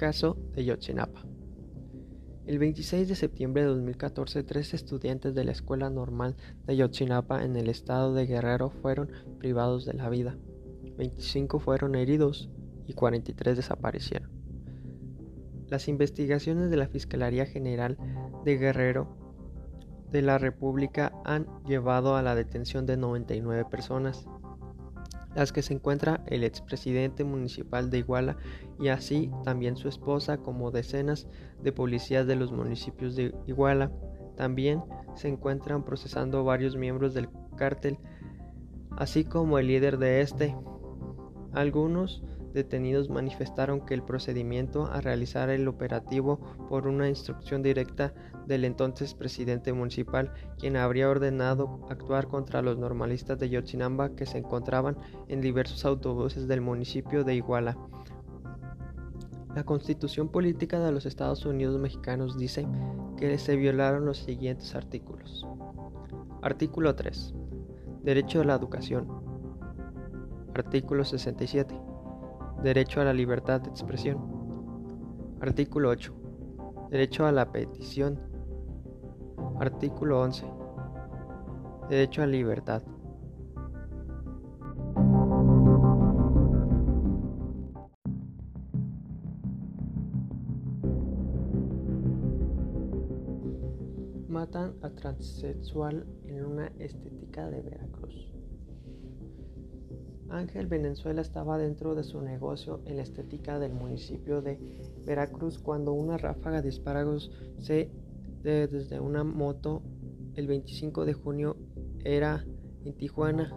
Caso de Yotzinapa. El 26 de septiembre de 2014, tres estudiantes de la Escuela Normal de Yotzinapa en el estado de Guerrero fueron privados de la vida. 25 fueron heridos y 43 desaparecieron. Las investigaciones de la Fiscalía General de Guerrero de la República han llevado a la detención de 99 personas, las que se encuentra el expresidente municipal de Iguala y así también su esposa como decenas de policías de los municipios de Iguala. También se encuentran procesando varios miembros del cártel, así como el líder de este. Algunos detenidos manifestaron que el procedimiento a realizar el operativo por una instrucción directa del entonces presidente municipal, quien habría ordenado actuar contra los normalistas de Yotzinamba que se encontraban en diversos autobuses del municipio de Iguala. La constitución política de los Estados Unidos mexicanos dice que se violaron los siguientes artículos. Artículo 3. Derecho a la educación. Artículo 67 Derecho a la libertad de expresión. Artículo 8. Derecho a la petición. Artículo 11. Derecho a libertad. Matan a transexual en una estética de Veracruz. Ángel Venezuela estaba dentro de su negocio en la estética del municipio de Veracruz cuando una ráfaga de disparos se de, desde una moto el 25 de junio era en Tijuana.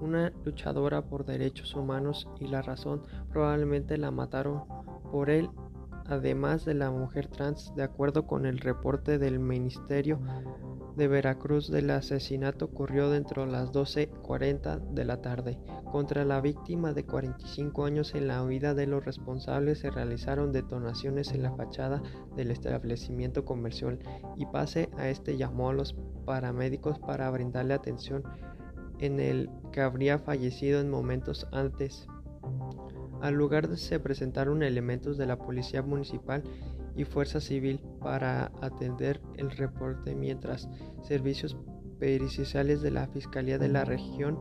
Una luchadora por derechos humanos y la razón probablemente la mataron por él, además de la mujer trans, de acuerdo con el reporte del Ministerio de Veracruz del asesinato ocurrió dentro de las 12.40 de la tarde. Contra la víctima de 45 años en la huida de los responsables se realizaron detonaciones en la fachada del establecimiento comercial y pase a este llamó a los paramédicos para brindarle atención en el que habría fallecido en momentos antes. Al lugar se presentaron elementos de la policía municipal y Fuerza Civil para atender el reporte mientras servicios periciales de la Fiscalía de la región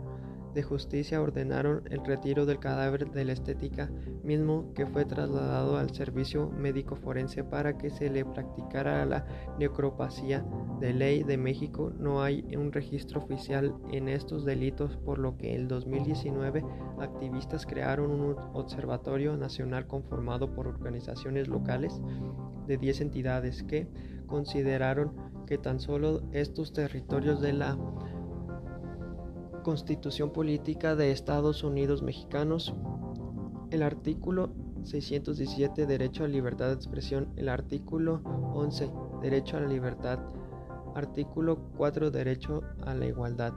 de Justicia ordenaron el retiro del cadáver de la estética, mismo que fue trasladado al servicio médico forense para que se le practicara la necropasía. De ley de México no hay un registro oficial en estos delitos, por lo que en 2019 activistas crearon un observatorio nacional conformado por organizaciones locales de 10 entidades que consideraron que tan solo estos territorios de la Constitución Política de Estados Unidos Mexicanos, el artículo 617 Derecho a libertad de expresión, el artículo 11 Derecho a la libertad, artículo 4 Derecho a la igualdad.